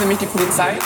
nämlich die Polizei.